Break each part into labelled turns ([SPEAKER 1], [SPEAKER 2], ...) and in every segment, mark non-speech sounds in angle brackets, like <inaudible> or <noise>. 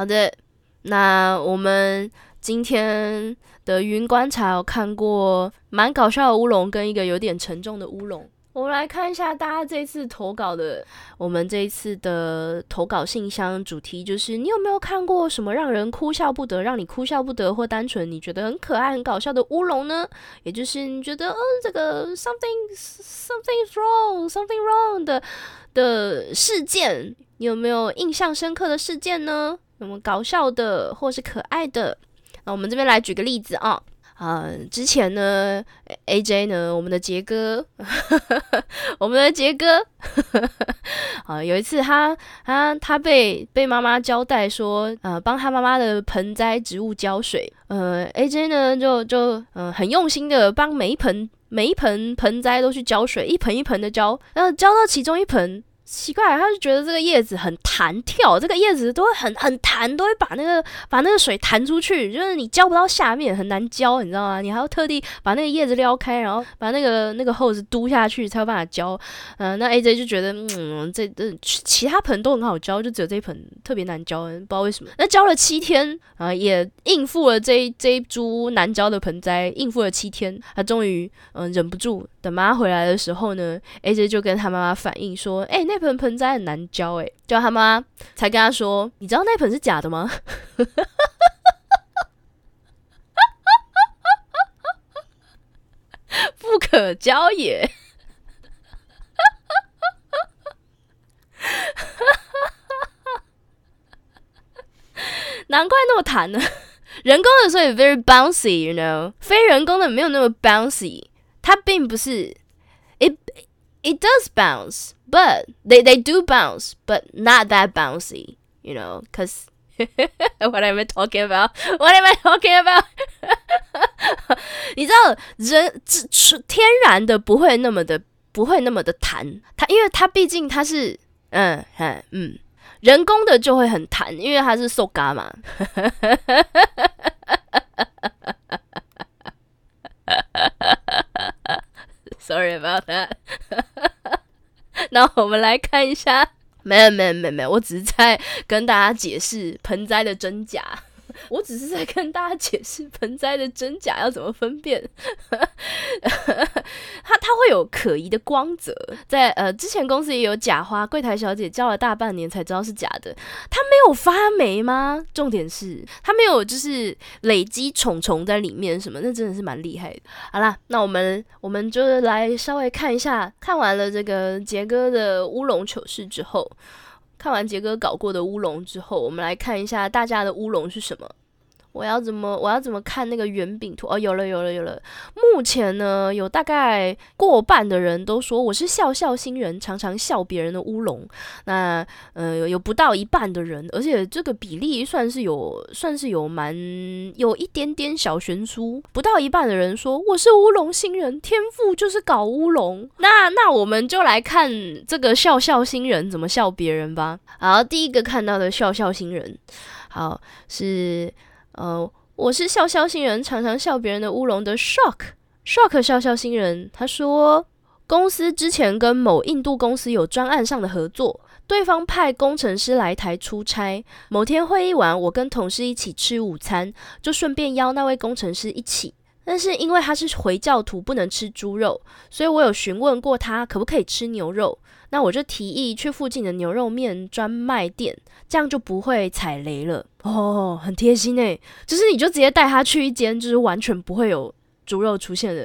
[SPEAKER 1] 好的，那我们今天的云观察有看过蛮搞笑的乌龙，跟一个有点沉重的乌龙。我们来看一下大家这次投稿的，我们这一次的投稿信箱主题就是：你有没有看过什么让人哭笑不得、让你哭笑不得，或单纯你觉得很可爱、很搞笑的乌龙呢？也就是你觉得，嗯，这个 something something wrong something wrong 的的事件，你有没有印象深刻的事件呢？有没有搞笑的或是可爱的？那我们这边来举个例子啊。啊，之前呢，A J 呢，我们的杰哥，<laughs> 我们的杰哥，啊，<laughs> 有一次他他他被被妈妈交代说，呃，帮他妈妈的盆栽植物浇水，呃，A J 呢就就嗯很用心的帮每一盆每一盆盆栽都去浇水，一盆一盆的浇，然后浇到其中一盆。奇怪，他就觉得这个叶子很弹跳，这个叶子都会很很弹，都会把那个把那个水弹出去，就是你浇不到下面，很难浇，你知道吗？你还要特地把那个叶子撩开，然后把那个那个 hose 嘟下去才有办法浇。嗯，那 AJ 就觉得，嗯，这这其他盆都很好浇，就只有这一盆特别难浇，不知道为什么。那浇了七天啊，也应付了这这一株难浇的盆栽，应付了七天，他终于嗯忍不住，等妈回来的时候呢，AJ 就跟他妈妈反映说，哎，那盆盆栽很难浇，诶，叫他妈才跟他说，你知道那盆是假的吗？<laughs> 不可浇也，<laughs> 难怪那么弹呢。<laughs> 人工的所以 very bouncy，you know，非人工的没有那么 bouncy，它并不是 it。it does bounce, but they they do bounce, but not that bouncy, you know，cause what am I talking about? What am I talking about? 你知道人天然的不会那么的不会那么的弹，它因为它毕竟它是嗯嗯嗯，人工的就会很弹，因为它是塑胶嘛。<laughs> Sorry about that。<laughs> 那我们来看一下，没有没有没有没有，我只是在跟大家解释盆栽的真假。我只是在跟大家解释盆栽的真假要怎么分辨，它它会有可疑的光泽，在呃之前公司也有假花，柜台小姐教了大半年才知道是假的，它没有发霉吗？重点是它没有就是累积虫虫在里面什么，那真的是蛮厉害的。好啦，那我们我们就来稍微看一下，看完了这个杰哥的乌龙糗事之后。看完杰哥搞过的乌龙之后，我们来看一下大家的乌龙是什么。我要怎么我要怎么看那个圆饼图？哦，有了有了有了。目前呢，有大概过半的人都说我是笑笑新人，常常笑别人的乌龙。那呃，有不到一半的人，而且这个比例算是有算是有蛮有一点点小悬殊。不到一半的人说我是乌龙新人，天赋就是搞乌龙。那那我们就来看这个笑笑新人怎么笑别人吧。好，第一个看到的笑笑新人，好是。呃，我是笑笑新人，常常笑别人的乌龙的 shock shock 笑笑新人。他说，公司之前跟某印度公司有专案上的合作，对方派工程师来台出差。某天会议完，我跟同事一起吃午餐，就顺便邀那位工程师一起。但是因为他是回教徒，不能吃猪肉，所以我有询问过他可不可以吃牛肉。那我就提议去附近的牛肉面专卖店，这样就不会踩雷了。哦，很贴心诶，就是你就直接带他去一间，就是完全不会有猪肉出现的。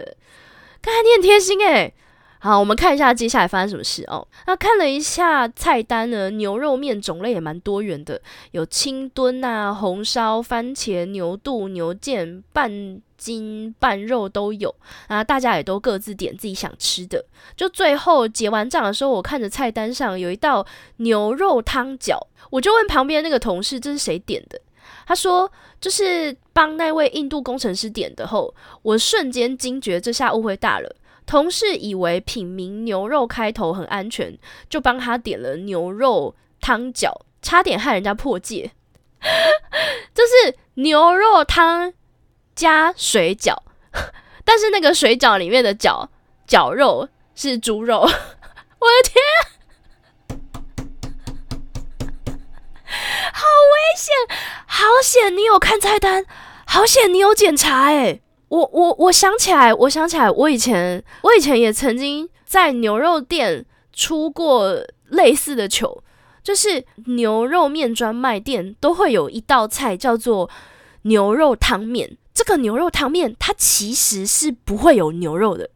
[SPEAKER 1] 看来你很贴心诶。好，我们看一下接下来发生什么事哦。那看了一下菜单呢，牛肉面种类也蛮多元的，有清炖啊、红烧、番茄、牛肚、牛腱、拌筋、半肉都有啊。大家也都各自点自己想吃的。就最后结完账的时候，我看着菜单上有一道牛肉汤饺，我就问旁边那个同事这是谁点的？他说就是帮那位印度工程师点的。后我瞬间惊觉，这下误会大了。同事以为品名牛肉开头很安全，就帮他点了牛肉汤饺，差点害人家破戒。<laughs> 就是牛肉汤加水饺，<laughs> 但是那个水饺里面的饺饺肉是猪肉，<laughs> 我的天，好危险，好险你有看菜单，好险你有检查诶。我我我想起来，我想起来，我以前我以前也曾经在牛肉店出过类似的糗，就是牛肉面专卖店都会有一道菜叫做牛肉汤面。这个牛肉汤面它其实是不会有牛肉的。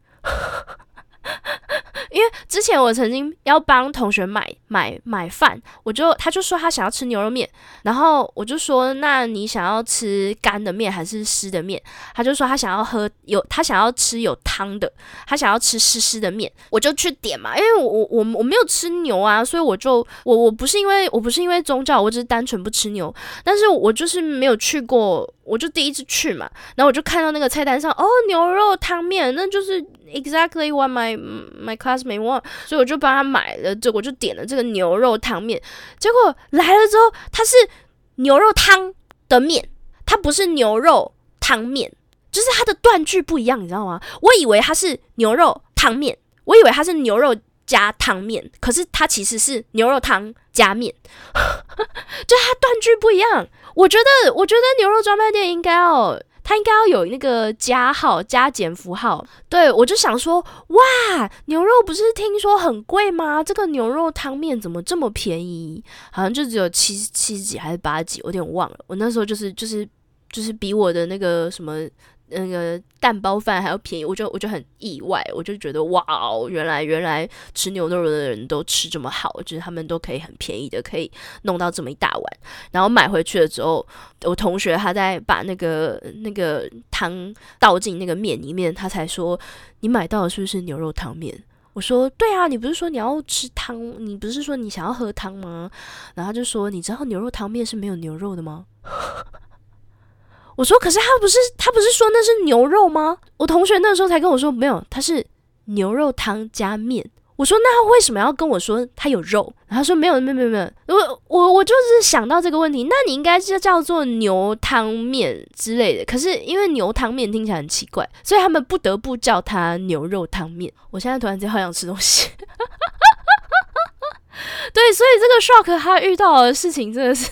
[SPEAKER 1] <laughs> 因为之前我曾经要帮同学买买买饭，我就他就说他想要吃牛肉面，然后我就说那你想要吃干的面还是湿的面？他就说他想要喝有他想要吃有汤的，他想要吃湿湿的面，我就去点嘛。因为我我我我没有吃牛啊，所以我就我我不是因为我不是因为宗教，我只是单纯不吃牛，但是我就是没有去过。我就第一次去嘛，然后我就看到那个菜单上，哦，牛肉汤面，那就是 exactly what my my classmate want，所以我就帮他买了，这我就点了这个牛肉汤面。结果来了之后，它是牛肉汤的面，它不是牛肉汤面，就是它的断句不一样，你知道吗？我以为它是牛肉汤面，我以为它是牛肉加汤面，可是它其实是牛肉汤加面，<laughs> 就它断句不一样。我觉得，我觉得牛肉专卖店应该要，它应该要有那个加号、加减符号。对我就想说，哇，牛肉不是听说很贵吗？这个牛肉汤面怎么这么便宜？好像就只有七七十几还是八几，我有点忘了。我那时候就是就是就是比我的那个什么。那个蛋包饭还要便宜，我就我就很意外，我就觉得哇哦，原来原来吃牛肉的人都吃这么好，就是他们都可以很便宜的可以弄到这么一大碗。然后买回去了之后，我同学他在把那个那个汤倒进那个面里面，他才说你买到的是不是牛肉汤面？我说对啊，你不是说你要吃汤，你不是说你想要喝汤吗？然后他就说你知道牛肉汤面是没有牛肉的吗？我说，可是他不是他不是说那是牛肉吗？我同学那时候才跟我说，没有，他是牛肉汤加面。我说，那他为什么要跟我说他有肉？他说没有，没有，没有，没有。我我我就是想到这个问题，那你应该是叫做牛汤面之类的。可是因为牛汤面听起来很奇怪，所以他们不得不叫它牛肉汤面。我现在突然间好想吃东西。<laughs> 对，所以这个 shock 他遇到的事情真的是。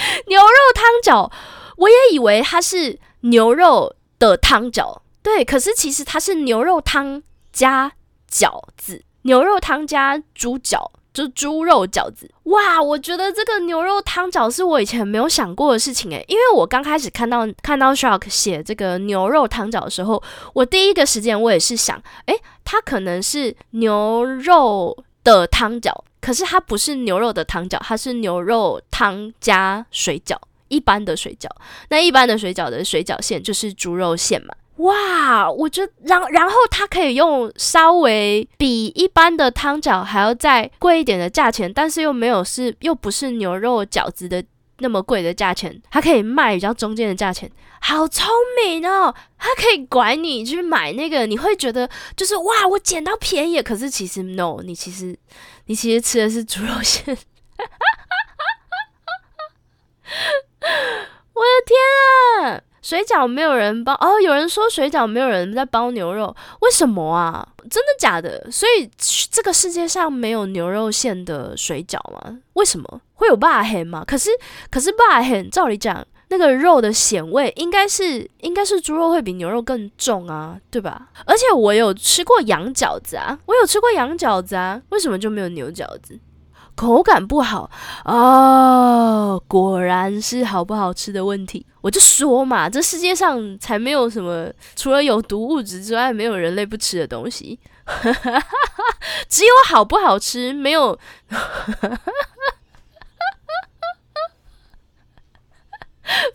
[SPEAKER 1] <laughs> 牛肉汤饺，我也以为它是牛肉的汤饺，对，可是其实它是牛肉汤加饺子，牛肉汤加猪脚，就猪肉饺子。哇，我觉得这个牛肉汤饺是我以前没有想过的事情诶，因为我刚开始看到看到 Shark 写这个牛肉汤饺的时候，我第一个时间我也是想，诶，它可能是牛肉的汤饺。可是它不是牛肉的汤饺，它是牛肉汤加水饺，一般的水饺。那一般的水饺的水饺馅就是猪肉馅嘛？哇，我觉得，然然后它可以用稍微比一般的汤饺还要再贵一点的价钱，但是又没有是又不是牛肉饺子的那么贵的价钱，它可以卖比较中间的价钱，好聪明哦！它可以管你去买那个，你会觉得就是哇，我捡到便宜，可是其实 no，你其实。你其实吃的是猪肉馅，<laughs> 我的天啊！水饺没有人包哦，有人说水饺没有人在包牛肉，为什么啊？真的假的？所以这个世界上没有牛肉馅的水饺吗？为什么会有霸黑吗？可是可是霸黑，照理讲。那个肉的咸味应该是应该是猪肉会比牛肉更重啊，对吧？而且我有吃过羊饺子啊，我有吃过羊饺子啊，为什么就没有牛饺子？口感不好哦，果然是好不好吃的问题。我就说嘛，这世界上才没有什么除了有毒物质之外，没有人类不吃的东西，<laughs> 只有好不好吃，没有。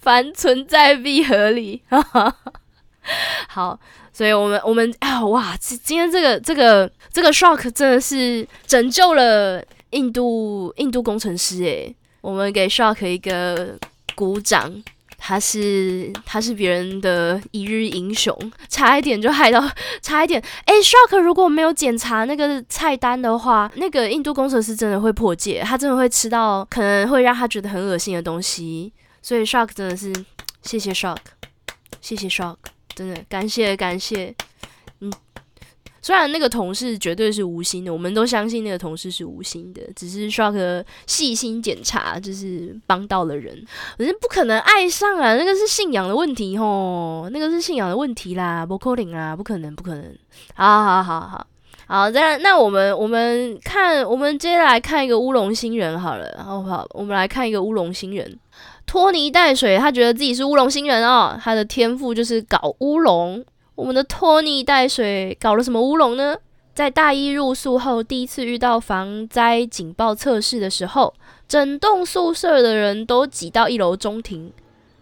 [SPEAKER 1] 凡存在必合理，<laughs> 好，所以我们我们啊哇，今今天这个这个这个 shock 真的是拯救了印度印度工程师诶，我们给 shock 一个鼓掌，他是他是别人的一日英雄，差一点就害到差一点，诶 s h o c k 如果没有检查那个菜单的话，那个印度工程师真的会破戒，他真的会吃到可能会让他觉得很恶心的东西。所以 Shark 真的是谢谢 Shark，谢谢 Shark，真的感谢感谢，嗯，虽然那个同事绝对是无心的，我们都相信那个同事是无心的，只是 Shark 细心检查，就是帮到了人，可是不可能爱上啊，那个是信仰的问题吼，那个是信仰的问题啦，不可能啦，不可能，不可能。好好好好好，那那我们我们看，我们接下来看一个乌龙新人好了，好不好？我们来看一个乌龙新人。拖泥带水，他觉得自己是乌龙新人哦，他的天赋就是搞乌龙。我们的拖泥带水搞了什么乌龙呢？在大一入宿后，第一次遇到防灾警报测试的时候，整栋宿舍的人都挤到一楼中庭。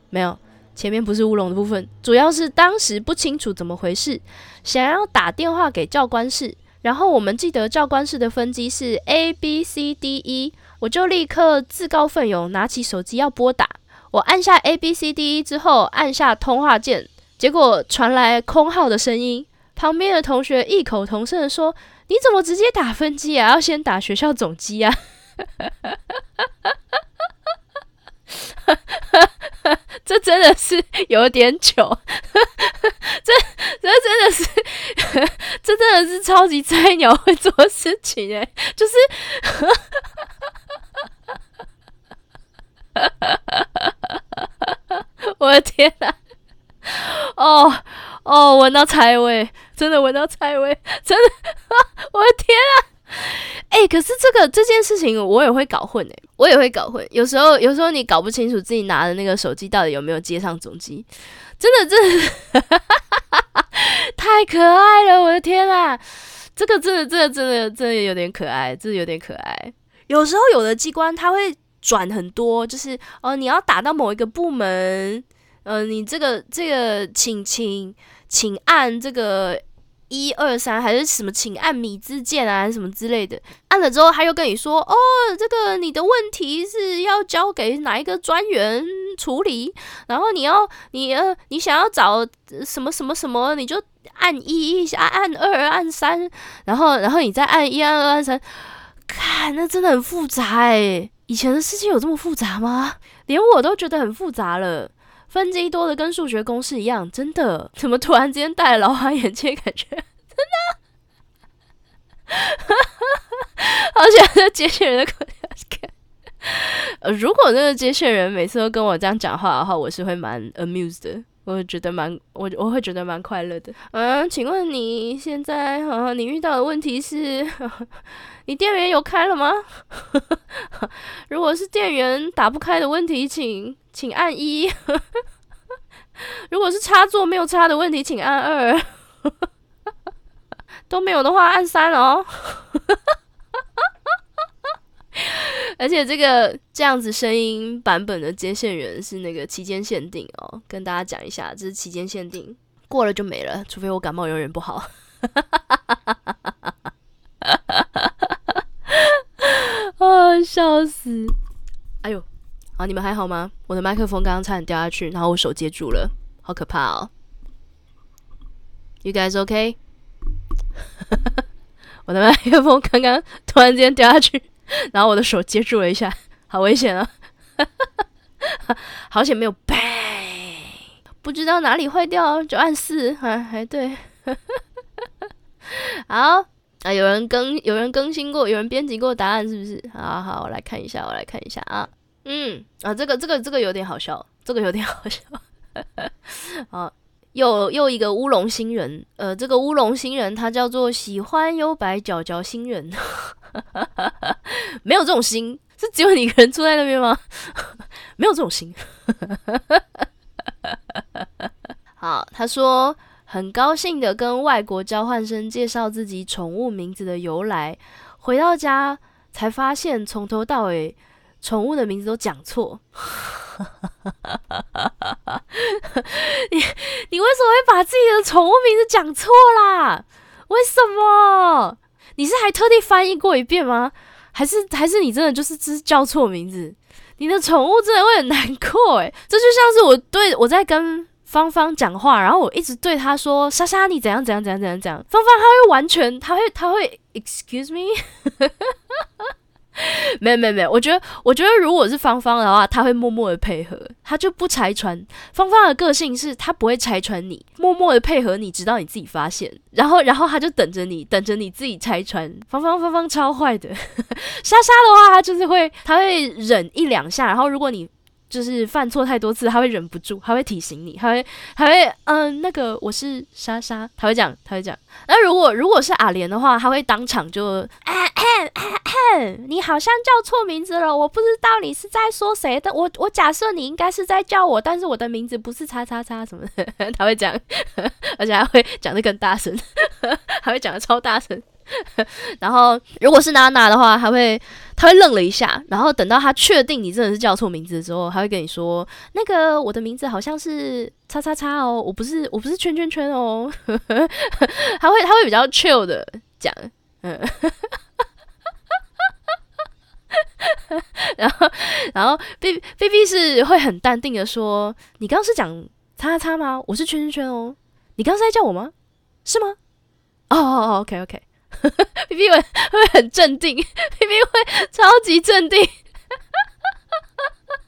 [SPEAKER 1] 没有，前面不是乌龙的部分，主要是当时不清楚怎么回事，想要打电话给教官室，然后我们记得教官室的分机是 A B C D E。我就立刻自告奋勇，拿起手机要拨打。我按下 A B C D E 之后，按下通话键，结果传来空号的声音。旁边的同学异口同声的说：“你怎么直接打分机啊？要先打学校总机啊！” <laughs> <laughs> 这真的是有点糗，这这真的是，这真的是超级菜鸟会做事情诶，就是。<laughs> 我的天呐！哦哦，闻到菜味，真的闻到菜味，真的！<laughs> 我的天啊！<laughs> 哎，可是这个这件事情我也会搞混哎，我也会搞混。有时候有时候你搞不清楚自己拿的那个手机到底有没有接上总机，真的真的 <laughs> 太可爱了！我的天啊，这个真的真的真的真的有点可爱，真的有点可爱。有时候有的机关它会。转很多，就是哦，你要打到某一个部门，呃，你这个这个，请请请按这个一二三，还是什么，请按米字键啊，什么之类的。按了之后，他又跟你说，哦，这个你的问题是要交给哪一个专员处理，然后你要你呃，你想要找什么什么什么，你就按一，按按二，按三，然后然后你再按一，按二，按三，看，那真的很复杂诶。以前的世界有这么复杂吗？连我都觉得很复杂了，分机多的跟数学公式一样，真的？<laughs> 怎么突然之间戴老花眼镜，感觉 <laughs> 真的？好喜欢这接线人的口条。呃，<laughs> 如果那个接线人每次都跟我这样讲话的话，我是会蛮 amused 的，我会觉得蛮我我会觉得蛮快乐的。嗯，请问你现在啊，你遇到的问题是？<laughs> 你电源有开了吗？<laughs> 如果是电源打不开的问题，请请按一；<laughs> 如果是插座没有插的问题，请按二；都没有的话，按三哦。而且这个这样子声音版本的接线员是那个期间限定哦，跟大家讲一下，这是期间限定，过了就没了，除非我感冒永远不好。啊！<laughs> 笑死！哎呦，好，你们还好吗？我的麦克风刚刚差点掉下去，然后我手接住了，好可怕哦！You guys okay？<laughs> 我的麦克风刚刚突然间掉下去，然后我的手接住了一下，好危险啊！<laughs> 好险没有掰，不知道哪里坏掉就按四，还还对，<laughs> 好。啊，有人更有人更新过，有人编辑过答案，是不是？好好，我来看一下，我来看一下啊。嗯，啊，这个这个这个有点好笑，这个有点好笑。<laughs> 好，又又一个乌龙新人，呃，这个乌龙新人他叫做喜欢优白角角新人，<laughs> 没有这种心，是只有你一个人住在那边吗？<laughs> 没有这种心。<laughs> 好，他说。很高兴的跟外国交换生介绍自己宠物名字的由来，回到家才发现从头到尾宠物的名字都讲错。你你为什么会把自己的宠物名字讲错啦？为什么？你是还特地翻译过一遍吗？还是还是你真的就是只是叫错名字？你的宠物真的会很难过诶，这就像是我对我在跟。芳芳讲话，然后我一直对她说：“莎莎，你怎样怎样怎样怎样怎样。”芳芳她会完全，她会她会，excuse me，<laughs> <laughs> 没有没有没有，我觉得我觉得如果是芳芳的话，他会默默的配合，他就不拆穿。芳芳的个性是，他不会拆穿你，默默的配合你，直到你自己发现，然后，然后他就等着你，等着你自己拆穿。芳芳芳芳超坏的，<laughs> 莎莎的话，他就是会，他会忍一两下，然后如果你。就是犯错太多次，他会忍不住，他会提醒你，他会，他会，嗯，那个我是莎莎，他会讲，他会讲。那如果如果是阿莲的话，他会当场就，你好像叫错名字了，我不知道你是在说谁的，我我假设你应该是在叫我，但是我的名字不是叉叉叉什么的，<laughs> 他会讲，<laughs> 而且还会讲的更大声，<laughs> 还会讲的超大声。<laughs> 然后，如果是娜娜的话，他会他会愣了一下，然后等到他确定你真的是叫错名字的时候，他会跟你说：“那个我的名字好像是叉叉叉哦，我不是我不是圈圈圈哦。<laughs> ”他会他会比较 chill 的讲，嗯，然后然后 B B B 是会很淡定的说：“你刚刚是讲叉叉叉吗？我是圈圈圈哦，你刚刚是在叫我吗？是吗？哦哦哦，OK OK。”皮皮会会很镇定皮皮会超级镇定，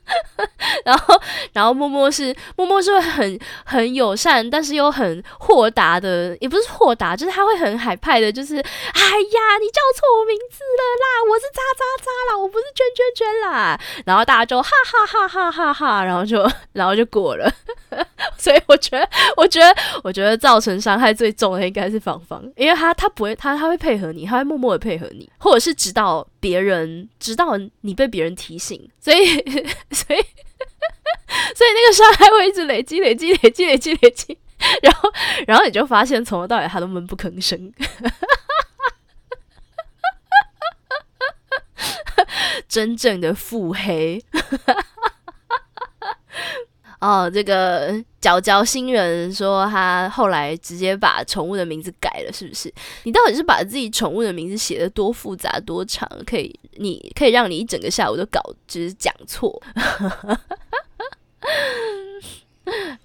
[SPEAKER 1] <laughs> 然后然后默默是默默是会很很友善，但是又很豁达的，也不是豁达，就是他会很海派的，就是哎呀，你叫错我名字了啦，我是渣渣渣啦，我不是圈圈圈啦，然后大家就哈哈哈哈哈哈，然后就然后就过了。<laughs> 所以我觉得，我觉得，我觉得造成伤害最重的应该是芳芳，因为他他不会，他他会配合你，他会默默的配合你，或者是直到别人直到你被别人提醒，<laughs> 所以 <laughs> 所以 <laughs> 所以那个伤害会一直累积累积累积累积累积，然后然后你就发现从头到尾他都闷不吭声，真正的腹黑。哦，这个佼佼新人说他后来直接把宠物的名字改了，是不是？你到底是把自己宠物的名字写的多复杂多长，可以你可以让你一整个下午都搞就是讲错。<laughs>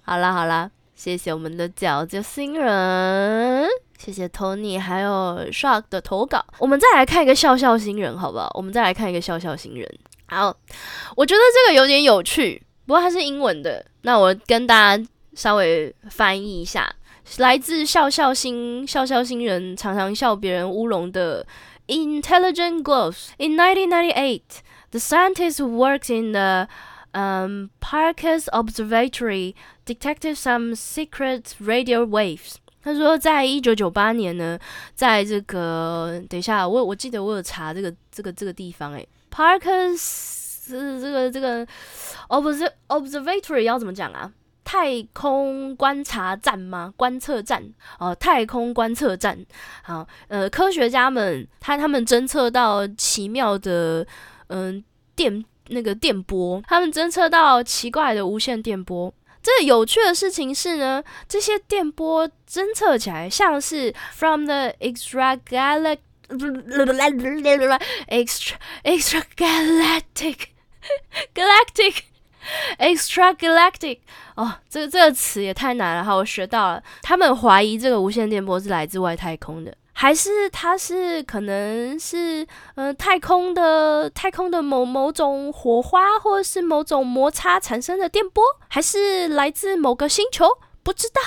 [SPEAKER 1] 好啦好啦，谢谢我们的佼佼新人，谢谢 Tony 还有 Shark 的投稿。我们再来看一个笑笑新人，好不好？我们再来看一个笑笑新人。好，我觉得这个有点有趣。不过它是英文的，那我跟大家稍微翻译一下，来自笑笑星笑笑星人常常笑别人乌龙的 Intelligent Gloves。In 1998, the scientist who works in the um, Parkes Observatory detected some secret radio waves。他说，在一九九八年呢，在这个等一下，我我记得我有查这个这个这个地方，诶 Parkes。是这个这个 observ observatory 要怎么讲啊？太空观察站吗？观测站哦，太空观测站。好，呃，科学家们他他们侦测到奇妙的嗯电那个电波，他们侦测到奇怪的无线电波。这有趣的事情是呢，这些电波侦测起来像是 from the extra galactic <laughs> extra extra <laughs> <laughs> galactic。Galactic, extra galactic，哦，这个这个词也太难了哈！我学到了，他们怀疑这个无线电波是来自外太空的，还是它是可能是呃太空的太空的某某种火花，或者是某种摩擦产生的电波，还是来自某个星球？不知道，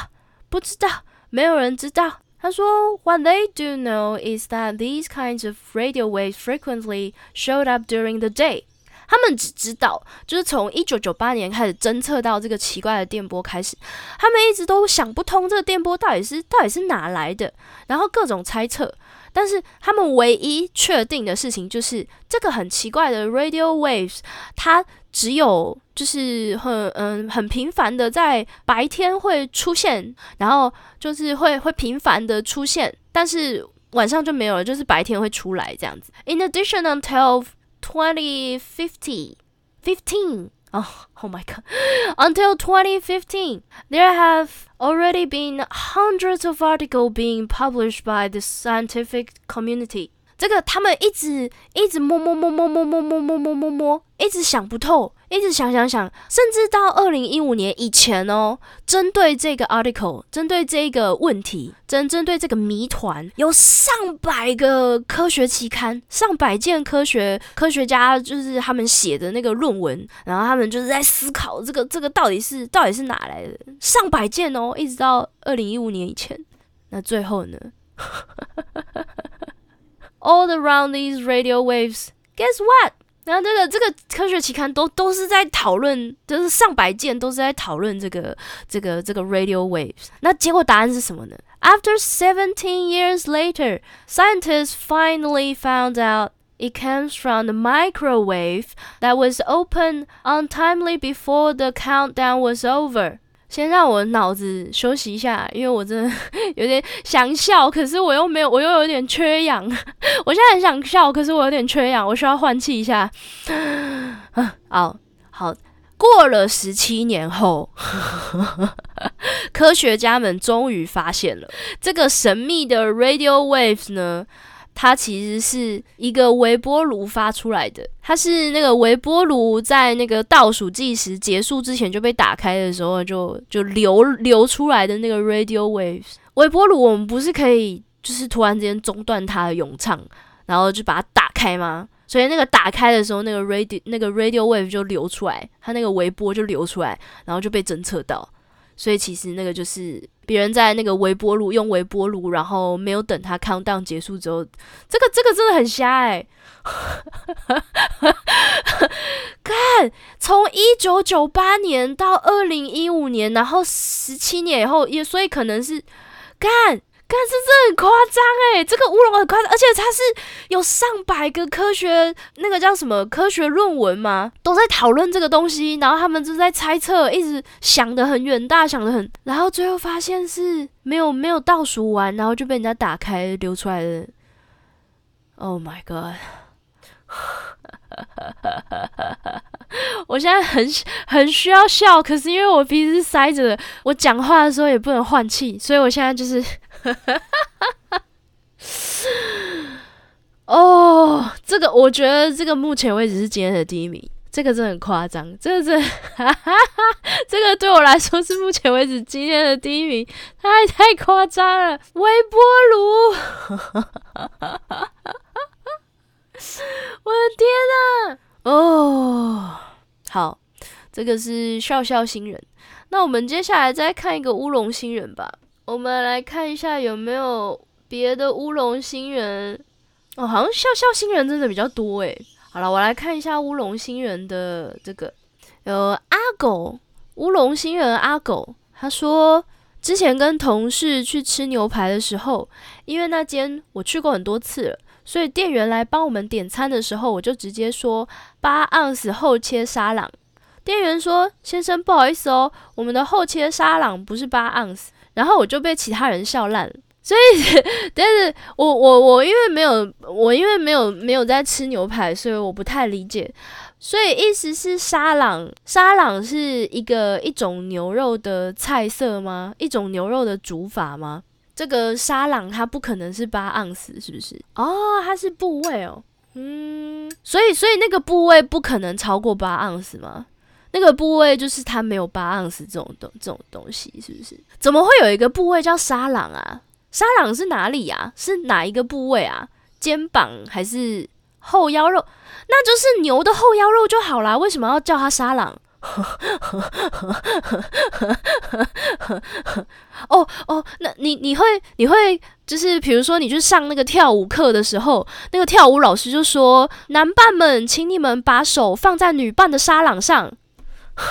[SPEAKER 1] 不知道，没有人知道。他说，What they <laughs> do know is that these kinds of radio waves frequently showed up during the day. 他们只知道，就是从一九九八年开始侦测到这个奇怪的电波开始，他们一直都想不通这个电波到底是到底是哪来的，然后各种猜测。但是他们唯一确定的事情就是，这个很奇怪的 radio waves，它只有就是很嗯很频繁的在白天会出现，然后就是会会频繁的出现，但是晚上就没有了，就是白天会出来这样子。In addition, until 2050, 15. Oh, oh my god. <gasps> Until 2015, there have already been hundreds of articles being published by the scientific community. 这个他们一直一直摸摸摸摸摸摸摸摸摸摸摸，一直想不透，一直想想想，甚至到二零一五年以前哦，针对这个 article，针对这个问题，针针对这个谜团，有上百个科学期刊，上百件科学科学家就是他们写的那个论文，然后他们就是在思考这个这个到底是到底是哪来的，上百件哦，一直到二零一五年以前，那最后呢？？All around these radio waves, guess what？然后这个这个科学期刊都都是在讨论，就是上百件都是在讨论这个这个这个 radio waves。那结果答案是什么呢？After seventeen years later, scientists finally found out it comes from the microwave that was opened untimely before the countdown was over. 先让我脑子休息一下，因为我真的 <laughs> 有点想笑，可是我又没有，我又有点缺氧。<laughs> 我现在很想笑，可是我有点缺氧，我需要换气一下。<sighs> 好好，过了十七年后，<laughs> 科学家们终于发现了这个神秘的 radio waves 呢。它其实是一个微波炉发出来的，它是那个微波炉在那个倒数计时结束之前就被打开的时候，就就流流出来的那个 radio waves。微波炉我们不是可以就是突然之间中断它的咏唱，然后就把它打开吗？所以那个打开的时候，那个 radio 那个 radio wave 就流出来，它那个微波就流出来，然后就被侦测到。所以其实那个就是别人在那个微波炉用微波炉，然后没有等它 countdown 结束之后，这个这个真的很瞎哎！<laughs> 看，从一九九八年到二零一五年，然后十七年以后，也所以可能是干。但是这很夸张诶，这个乌龙很夸张，而且它是有上百个科学那个叫什么科学论文吗？都在讨论这个东西，然后他们就在猜测，一直想的很远大，想的很，然后最后发现是没有没有倒数完，然后就被人家打开流出来的。Oh my god！<laughs> 我现在很很需要笑，可是因为我鼻子塞着，我讲话的时候也不能换气，所以我现在就是。哈哈哈哈哈哦，这个我觉得这个目前为止是今天的第一名，这个真的很夸张，这个这 <laughs> 这个对我来说是目前为止今天的第一名，太太夸张了，微波炉，我的天呐！哦，好，这个是笑笑新人，那我们接下来再看一个乌龙新人吧。我们来看一下有没有别的乌龙新人哦，好像笑笑新人真的比较多诶。好了，我来看一下乌龙新人的这个，呃，阿狗乌龙新人阿狗，他说之前跟同事去吃牛排的时候，因为那间我去过很多次了，所以店员来帮我们点餐的时候，我就直接说八盎司后切沙朗。店员说：“先生，不好意思哦，我们的后切沙朗不是八盎司。”然后我就被其他人笑烂了，所以，<laughs> 但是我我我因为没有我因为没有没有在吃牛排，所以我不太理解。所以意思是沙朗沙朗是一个一种牛肉的菜色吗？一种牛肉的煮法吗？这个沙朗它不可能是八盎司，是不是？哦，它是部位哦，嗯，所以所以那个部位不可能超过八盎司吗？那个部位就是它没有八盎司这种东这种东西，是不是？怎么会有一个部位叫沙朗啊？沙朗是哪里啊？是哪一个部位啊？肩膀还是后腰肉？那就是牛的后腰肉就好啦。为什么要叫它沙朗？<laughs> 哦哦，那你你会你会就是比如说你去上那个跳舞课的时候，那个跳舞老师就说：“男伴们，请你们把手放在女伴的沙朗上。” <laughs>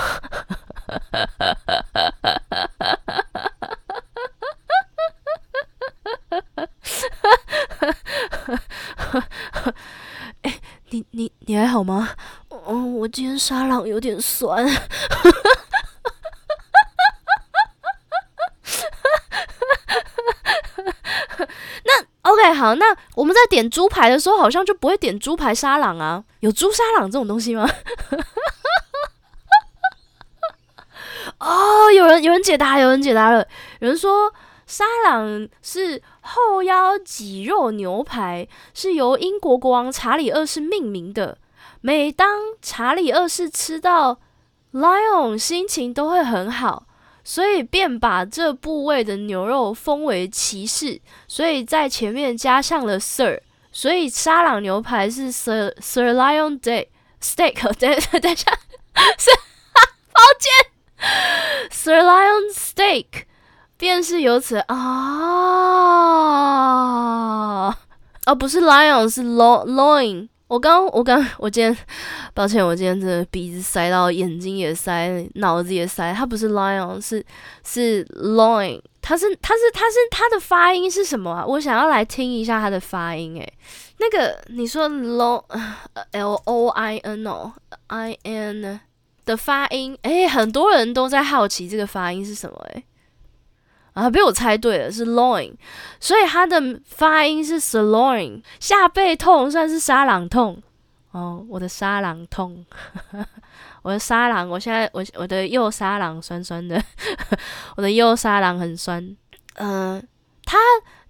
[SPEAKER 1] 哎、你你你还好吗？哦，我今天沙朗有点酸。<laughs> 那 OK，好，那我们在点猪排的时候，好像就不会点猪排沙朗啊？有猪沙朗这种东西吗？有人有人解答，有人解答了。有人说沙朗是后腰脊肉牛排，是由英国国王查理二世命名的。每当查理二世吃到 lion，心情都会很好，所以便把这部位的牛肉封为骑士，所以在前面加上了 Sir，所以沙朗牛排是 Sir Sir Lion Day Steak。<laughs> 等等一下，<laughs> 是 <laughs> 抱歉，Sir Lion Steak。便是由此啊，哦，不是 lion，是 loin。我刚，我刚，我今天，抱歉，我今天真的鼻子塞到，眼睛也塞，脑子也塞。它不是 lion，是是 loin。它是，它是，它是，它的发音是什么啊？我想要来听一下它的发音。诶，那个你说 lo l o i n o i n 的发音，诶，很多人都在好奇这个发音是什么？诶。啊，被我猜对了，是 loin，所以它的发音是 sloin，。下背痛算是沙朗痛哦，我的沙朗痛，<laughs> 我的沙朗，我现在我我的右沙朗酸酸的，<laughs> 我的右沙朗很酸。嗯，他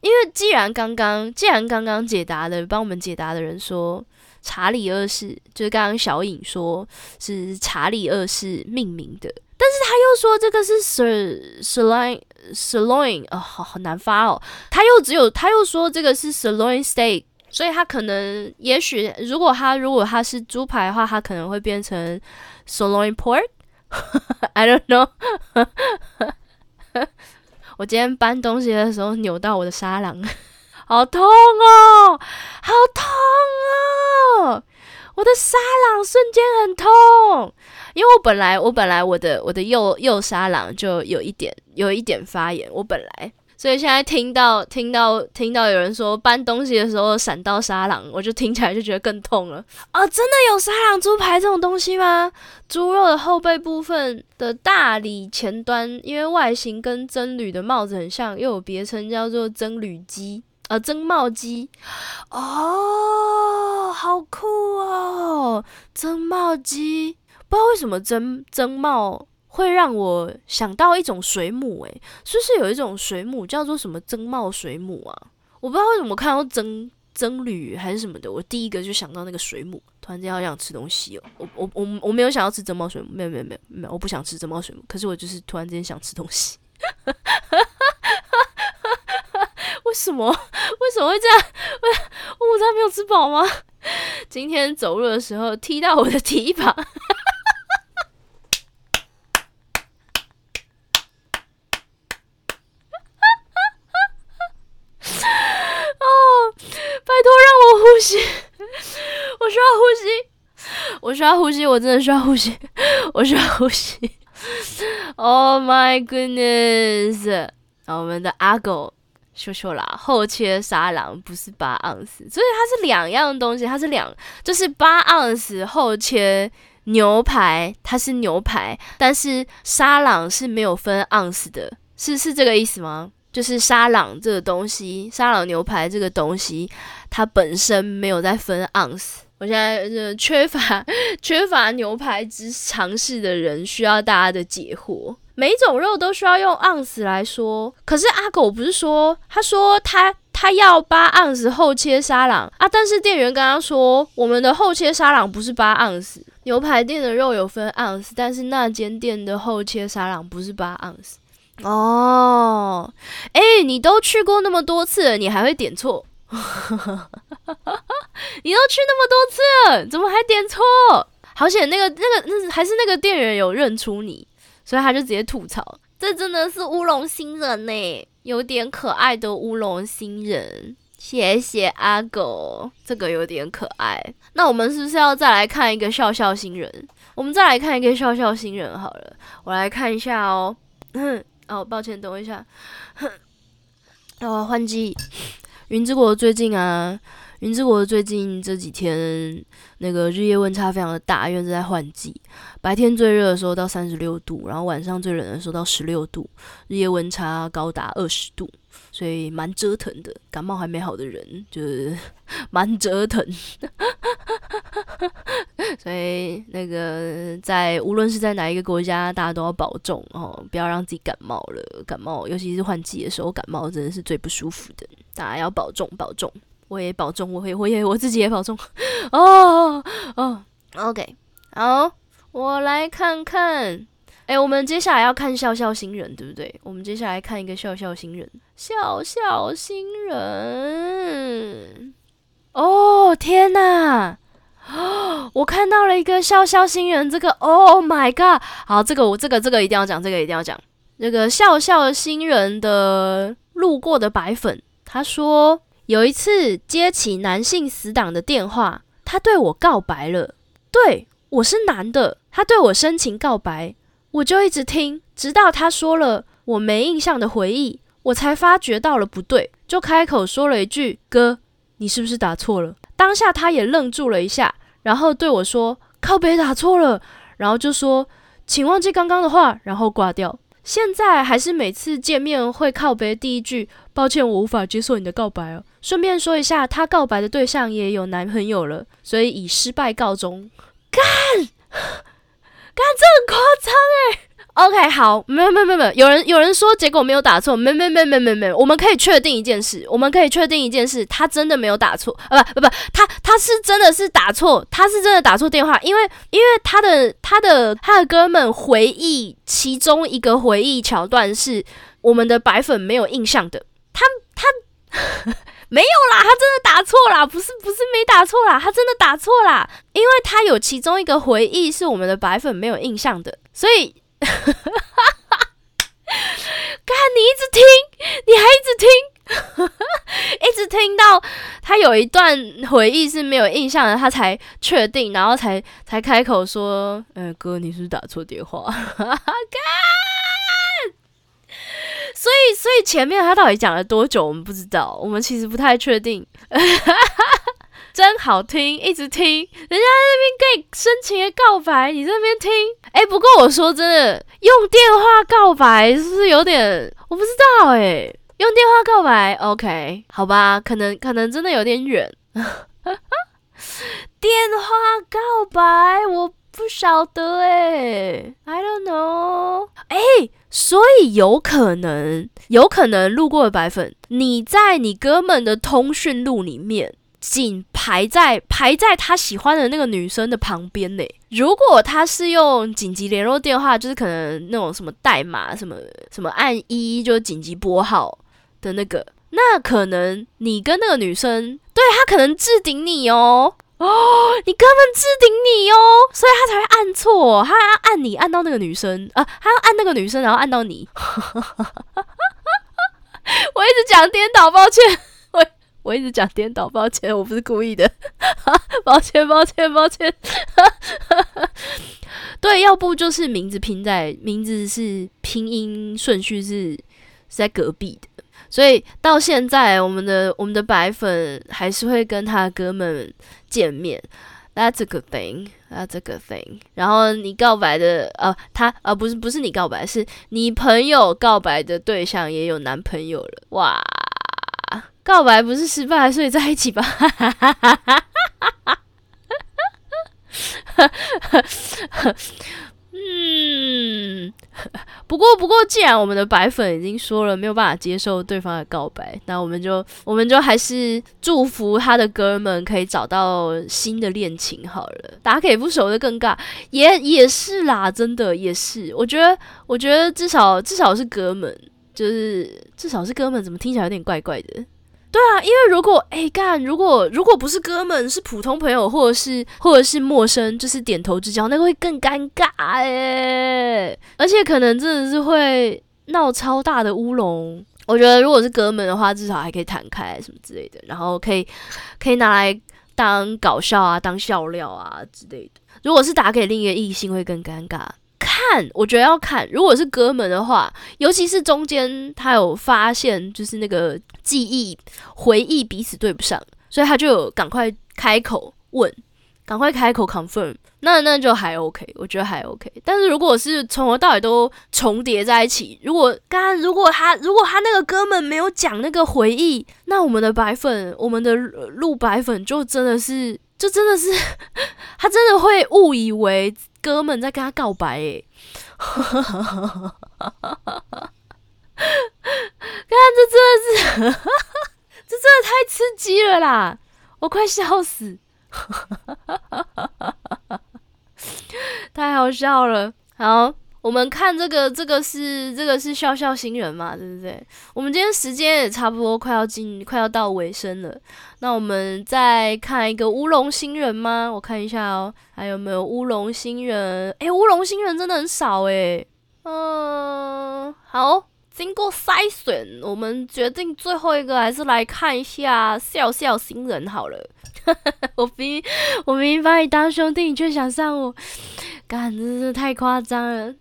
[SPEAKER 1] 因为既然刚刚既然刚刚解答的帮我们解答的人说查理二世，就是刚刚小颖说是查理二世命名的。但是他又说这个是 sir sirloin sirloin 啊，好好难发哦。他又只有他又说这个是 sirloin steak，所以他可能也许如果他如果他是猪排的话，他可能会变成 sirloin pork。<laughs> I don't know。<laughs> 我今天搬东西的时候扭到我的沙狼，好痛哦，好痛哦。我的沙朗瞬间很痛，因为我本来我本来我的我的右右沙朗就有一点有一点发炎，我本来，所以现在听到听到听到有人说搬东西的时候闪到沙朗，我就听起来就觉得更痛了啊！真的有沙朗猪排这种东西吗？猪肉的后背部分的大里前端，因为外形跟真铝的帽子很像，又有别称叫做真铝鸡。呃，增帽机，哦，好酷哦！蒸帽机，不知道为什么蒸蒸帽会让我想到一种水母，诶，是不是有一种水母叫做什么蒸帽水母啊？我不知道为什么看到增增铝还是什么的，我第一个就想到那个水母。突然间好想吃东西哦，我我我我没有想要吃蒸帽水母，没有没有没有没有，我不想吃蒸帽水母，可是我就是突然间想吃东西。<laughs> 为什么？<laughs> 为什么会这样？<laughs> 我午餐没有吃饱吗？今天走路的时候踢到我的蹄膀。<laughs> 哦，拜托让我呼吸，我需要呼吸，我需要呼吸，我真的需要呼吸，我需要呼吸。Oh my goodness！我们的阿狗。秀秀啦，后切沙朗不是八盎司，所以它是两样东西，它是两，就是八盎司后切牛排，它是牛排，但是沙朗是没有分盎司的，是是这个意思吗？就是沙朗这个东西，沙朗牛排这个东西，它本身没有在分盎司。我现在是缺乏 <laughs> 缺乏牛排之尝试的人，需要大家的解惑。每种肉都需要用盎司来说，可是阿狗不是说，他说他他要八盎司后切沙朗啊，但是店员跟他说，我们的后切沙朗不是八盎司，牛排店的肉有分盎司，但是那间店的后切沙朗不是八盎司。哦，哎，你都去过那么多次了，你还会点错？<laughs> 你都去那么多次了，怎么还点错？好险，那个那个那还是那个店员有认出你。所以他就直接吐槽：“这真的是乌龙新人呢，有点可爱的乌龙新人。”谢谢阿狗，这个有点可爱。那我们是不是要再来看一个笑笑新人？我们再来看一个笑笑新人好了。我来看一下哦。<clears throat> 哦，抱歉，等我一下。<clears throat> 哦，换机。云之国最近啊。云之国最近这几天那个日夜温差非常的大，因为正在换季，白天最热的时候到三十六度，然后晚上最冷的时候到十六度，日夜温差高达二十度，所以蛮折腾的。感冒还没好的人就是 <laughs> 蛮折腾，<laughs> 所以那个在无论是在哪一个国家，大家都要保重哦，不要让自己感冒了。感冒尤其是换季的时候，感冒真的是最不舒服的，大家要保重保重。我也保重，我也我也我自己也保重。<laughs> 哦哦，OK，好，我来看看。哎，我们接下来要看笑笑新人，对不对？我们接下来看一个笑笑新人，笑笑新人。哦天哪！我看到了一个笑笑新人，这个 Oh my God！好，这个我这个这个一定要讲，这个一定要讲。那个笑笑新人的路过的白粉，他说。有一次接起男性死党的电话，他对我告白了。对我是男的，他对我深情告白，我就一直听，直到他说了我没印象的回忆，我才发觉到了不对，就开口说了一句：“哥，你是不是打错了？”当下他也愣住了一下，然后对我说：“靠北打错了。”然后就说：“请忘记刚刚的话。”然后挂掉。现在还是每次见面会靠背第一句，抱歉，我无法接受你的告白哦。顺便说一下，他告白的对象也有男朋友了，所以以失败告终。干，干，这很夸张哎。OK，好，没有没有没有没有，有人有人说结果没有打错，没没没没没没，我们可以确定一件事，我们可以确定一件事，他真的没有打错，呃不不不，他他是真的是打错，他是真的打错电话，因为因为他的他的他的哥们回忆其中一个回忆桥段是我们的白粉没有印象的，他他没有啦，他真的打错啦，不是不是没打错啦，他真的打错啦，因为他有其中一个回忆是我们的白粉没有印象的，所以。<laughs> 哈哈哈！看你一直听，你还一直听，<laughs> 一直听到他有一段回忆是没有印象的，他才确定，然后才才开口说：“呃，哥，你是不是打错电话？” <laughs> 看，所以所以前面他到底讲了多久，我们不知道，我们其实不太确定。<laughs> 真好听，一直听，人家在那边跟你深情的告白，你在那边听。哎，不过我说真的，用电话告白是不是有点？我不知道哎，用电话告白，OK，好吧，可能可能真的有点远。<laughs> 电话告白，我不晓得哎，I don't know。哎，所以有可能，有可能路过的白粉，你在你哥们的通讯录里面。仅排在排在他喜欢的那个女生的旁边呢。如果他是用紧急联络电话，就是可能那种什么代码什么什么按一就紧急拨号的那个，那可能你跟那个女生对他可能置顶你哦哦，你根本置顶你哦，所以他才会按错，他要按你按到那个女生啊，他要按那个女生然后按到你，<laughs> 我一直讲颠倒，抱歉。我一直讲颠倒，抱歉，我不是故意的，<laughs> 抱歉，抱歉，抱歉。<laughs> 对，要不就是名字拼在名字是拼音顺序是是在隔壁的，所以到现在我们的我们的白粉还是会跟他哥们见面。That's a good thing. That's a good thing. 然后你告白的呃，他呃不是不是你告白，是你朋友告白的对象也有男朋友了，哇！告白不是失败，所以在一起吧。嗯，<laughs> 不过不过，既然我们的白粉已经说了没有办法接受对方的告白，那我们就我们就还是祝福他的哥们可以找到新的恋情好了。大家可以不熟的更尬，也也是啦，真的也是。我觉得我觉得至少至少是哥们，就是至少是哥们，怎么听起来有点怪怪的？对啊，因为如果哎干，如果如果不是哥们，是普通朋友，或者是或者是陌生，就是点头之交，那个会更尴尬哎，而且可能真的是会闹超大的乌龙。我觉得如果是哥们的话，至少还可以弹开什么之类的，然后可以可以拿来当搞笑啊，当笑料啊之类的。如果是打给另一个异性，会更尴尬。看，我觉得要看。如果是哥们的话，尤其是中间他有发现，就是那个记忆回忆彼此对不上，所以他就有赶快开口问，赶快开口 confirm，那那就还 OK，我觉得还 OK。但是如果是从头到尾都重叠在一起，如果刚刚如果他如果他那个哥们没有讲那个回忆，那我们的白粉，我们的鹿白粉就真的是，就真的是，<laughs> 他真的会误以为哥们在跟他告白诶。<laughs> 看，这真的是，<laughs> 这真的太刺激了啦！我快笑死，<laughs> 太好笑了。好，我们看这个，这个是这个是笑笑新人嘛，对不对？我们今天时间也差不多快要进，快要到尾声了。那我们再看一个乌龙新人吗？我看一下哦，还有没有乌龙新人？诶，乌龙新人真的很少诶。嗯，好。经过筛选，我们决定最后一个还是来看一下笑笑新人好了。<laughs> 我明我明明把你当兄弟，你却想上我，干真是太夸张了。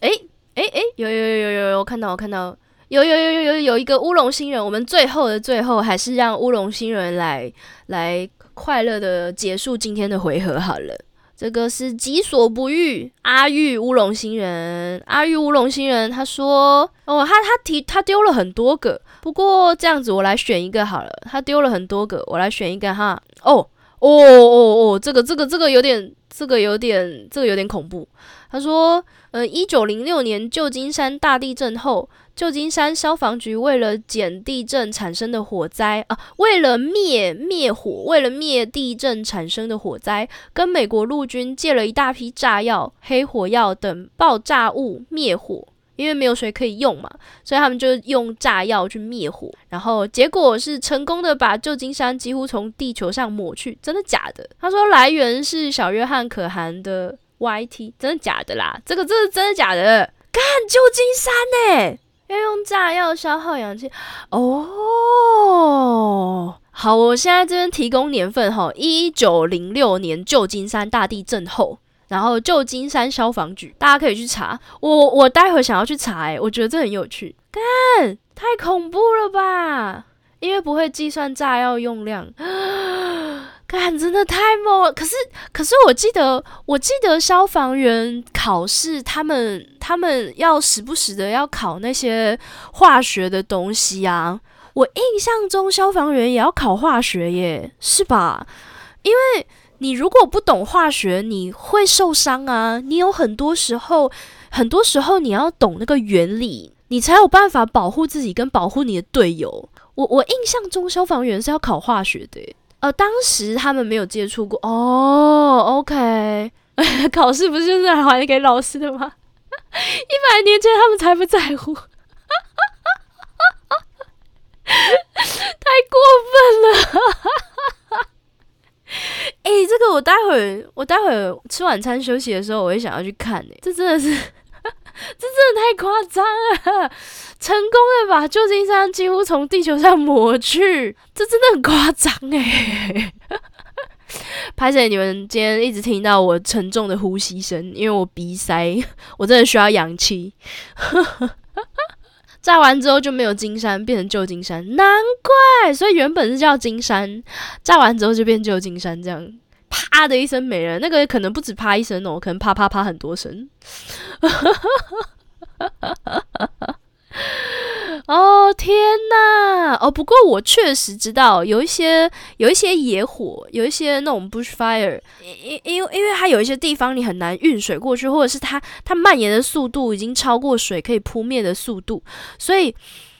[SPEAKER 1] 诶诶诶，有有有有有有，我看到我看到，有有有有有有一个乌龙新人，我们最后的最后还是让乌龙新人来来快乐的结束今天的回合好了。这个是己所不欲，阿玉乌龙新人，阿玉乌龙新人，他说，哦，他他提他丢了很多个，不过这样子我来选一个好了，他丢了很多个，我来选一个哈，哦哦哦哦，这个这个这个有点，这个有点，这个有点恐怖。他说，呃，一九零六年旧金山大地震后。旧金山消防局为了减地震产生的火灾啊，为了灭灭火，为了灭地震产生的火灾，跟美国陆军借了一大批炸药、黑火药等爆炸物灭火。因为没有水可以用嘛，所以他们就用炸药去灭火。然后结果是成功的把旧金山几乎从地球上抹去。真的假的？他说来源是小约翰可汗的 YT，真的假的啦？这个这是真的假的？看旧金山呢？要用炸药消耗氧气哦。好，我现在这边提供年份哈，一九零六年旧金山大地震后，然后旧金山消防局，大家可以去查。我我待会想要去查，诶，我觉得这很有趣。干，太恐怖了吧？因为不会计算炸药用量。<gasps> 干，真的太猛了！可是，可是我记得，我记得消防员考试，他们他们要时不时的要考那些化学的东西啊。我印象中，消防员也要考化学耶，是吧？因为你如果不懂化学，你会受伤啊。你有很多时候，很多时候你要懂那个原理，你才有办法保护自己跟保护你的队友。我我印象中，消防员是要考化学的。呃，当时他们没有接触过哦。OK，<laughs> 考试不是就是还给老师的吗？一百年前他们才不在乎，<laughs> 太过分了。哎，<laughs> 这个我待会儿我待会儿吃晚餐休息的时候，我会想要去看。哎，这真的是。这真的太夸张了！成功的把旧金山几乎从地球上抹去，这真的很夸张诶。<laughs> 拍摄你们今天一直听到我沉重的呼吸声，因为我鼻塞，我真的需要氧气。炸完之后就没有金山，变成旧金山，难怪。所以原本是叫金山，炸完之后就变旧金山，这样。啪的一声没了，那个可能不止啪一声哦，可能啪啪啪很多声。哦天哪！哦，不过我确实知道有一些有一些野火，有一些那种 bushfire，因因为因为它有一些地方你很难运水过去，或者是它它蔓延的速度已经超过水可以扑灭的速度，所以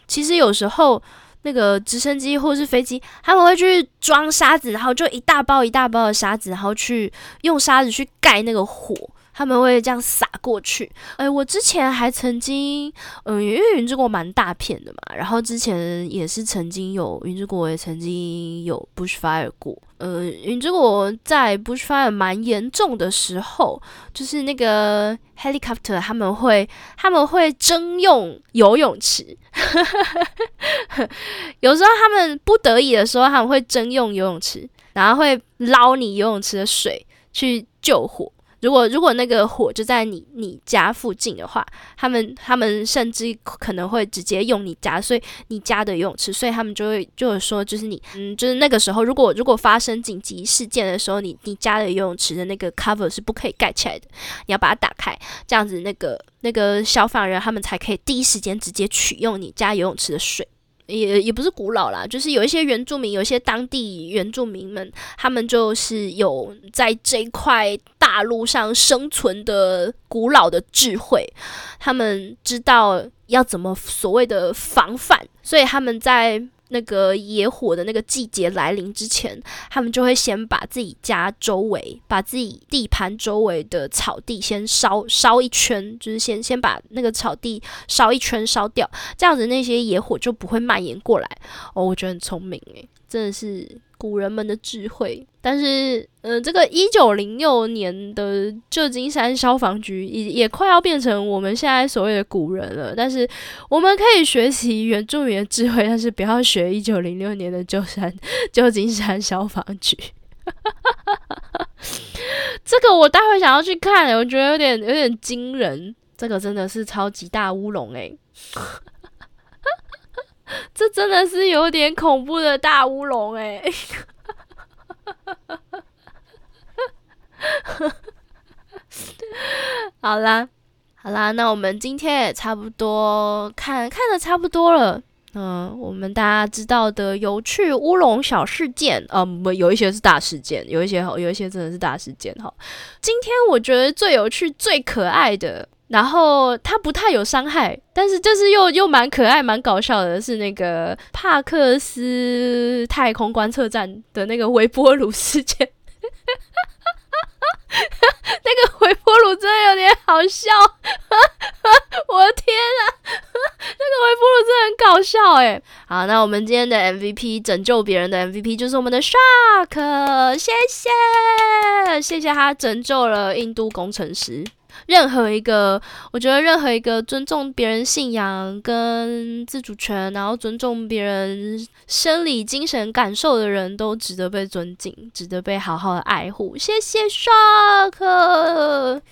[SPEAKER 1] 其实有时候。那个直升机或者是飞机，他们会去装沙子，然后就一大包一大包的沙子，然后去用沙子去盖那个火，他们会这样撒过去。哎，我之前还曾经，嗯，因为云之国蛮大片的嘛，然后之前也是曾经有云之国也曾经有 bushfire 过。呃，云之国在 bushfire 蛮严重的时候，就是那个 helicopter 他们会他们会征用游泳池，<laughs> 有时候他们不得已的时候，他们会征用游泳池，然后会捞你游泳池的水去救火。如果如果那个火就在你你家附近的话，他们他们甚至可能会直接用你家，所以你家的游泳池，所以他们就会就是说，就是你嗯，就是那个时候，如果如果发生紧急事件的时候，你你家的游泳池的那个 cover 是不可以盖起来的，你要把它打开，这样子那个那个消防人他们才可以第一时间直接取用你家游泳池的水。也也不是古老啦，就是有一些原住民，有一些当地原住民们，他们就是有在这块大陆上生存的古老的智慧，他们知道要怎么所谓的防范，所以他们在。那个野火的那个季节来临之前，他们就会先把自己家周围、把自己地盘周围的草地先烧烧一圈，就是先先把那个草地烧一圈烧掉，这样子那些野火就不会蔓延过来。哦，我觉得很聪明诶，真的是。古人们的智慧，但是，嗯，这个一九零六年的旧金山消防局也也快要变成我们现在所谓的古人了。但是，我们可以学习原住民的智慧，但是不要学一九零六年的旧山 <laughs> 旧金山消防局。<laughs> 这个我待会想要去看，我觉得有点有点惊人。这个真的是超级大乌龙诶。<laughs> 这真的是有点恐怖的大乌龙哎！<laughs> 好啦，好啦，那我们今天也差不多看看的差不多了。嗯，我们大家知道的有趣乌龙小事件，嗯，不，有一些是大事件，有一些有一些真的是大事件哈。今天我觉得最有趣、最可爱的。然后它不太有伤害，但是就是又又蛮可爱、蛮搞笑的，是那个帕克斯太空观测站的那个微波炉事件。<laughs> 那个微波炉真的有点好笑，<laughs> 我的天啊！那个微波炉真的很搞笑哎。好，那我们今天的 MVP 拯救别人的 MVP 就是我们的 Shark，谢谢，谢谢他拯救了印度工程师。任何一个，我觉得任何一个尊重别人信仰跟自主权，然后尊重别人生理精神感受的人都值得被尊敬，值得被好好的爱护。谢谢 Shark。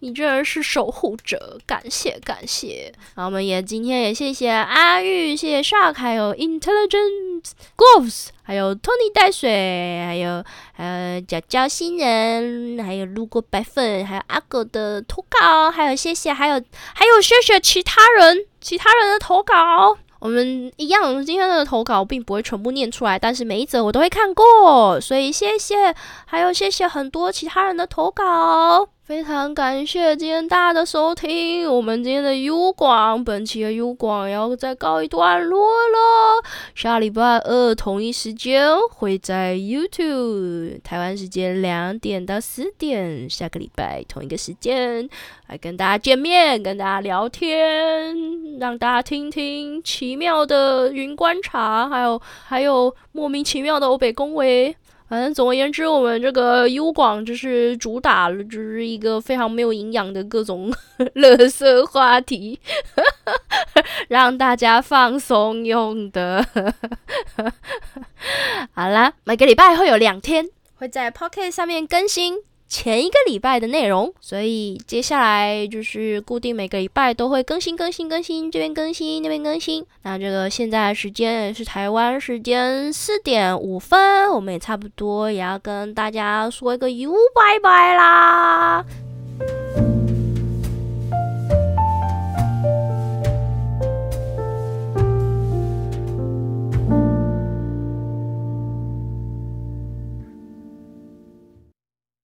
[SPEAKER 1] 你居然是守护者，感谢感谢。然后我们也今天也谢谢阿玉，谢谢 Shark，还有 Intelligent Gloves，还有 Tony 带水，还有呃娇娇新人，还有路过白粉，还有阿狗的投稿，还有谢谢，还有还有谢谢其他人其他人的投稿。我们一样，今天的投稿并不会全部念出来，但是每一则我都会看过，所以谢谢，还有谢谢很多其他人的投稿。非常感谢今天大家的收听，我们今天的 U 广，本期的 U 广要再告一段落了。下礼拜二同一时间会在 YouTube 台湾时间两点到四点，下个礼拜同一个时间来跟大家见面，跟大家聊天，让大家听听奇妙的云观察，还有还有莫名其妙的欧北恭维。反正总而言之，我们这个优广就是主打，就是一个非常没有营养的各种 <laughs> 乐色话题，<laughs> 让大家放松用的。<laughs> 好啦，每个礼拜会有两天会在 Pocket 上面更新。前一个礼拜的内容，所以接下来就是固定每个礼拜都会更新更新更新，这边更新那边更新。那这个现在时间也是台湾时间四点五分，我们也差不多也要跟大家说一个 “you 拜拜啦。